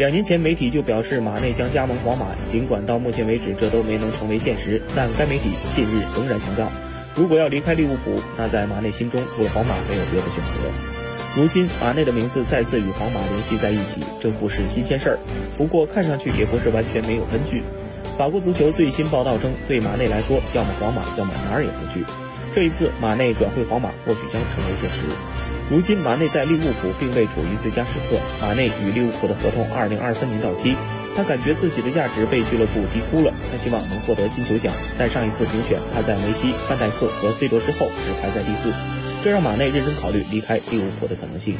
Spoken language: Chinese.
两年前，媒体就表示马内将加盟皇马，尽管到目前为止这都没能成为现实，但该媒体近日仍然强调，如果要离开利物浦，那在马内心中除了皇马没有别的选择。如今马内的名字再次与皇马联系在一起，这不是新鲜事儿，不过看上去也不是完全没有根据。法国足球最新报道称，对马内来说，要么皇马，要么哪儿也不去。这一次马内转会皇马，或许将成为现实。如今马内在利物浦并未处于最佳时刻，马内与利物浦的合同二零二三年到期，他感觉自己的价值被俱乐部低估了，他希望能获得金球奖，但上一次评选他在梅西、范戴克和 C 罗之后只排在第四，这让马内认真考虑离开利物浦的可能性。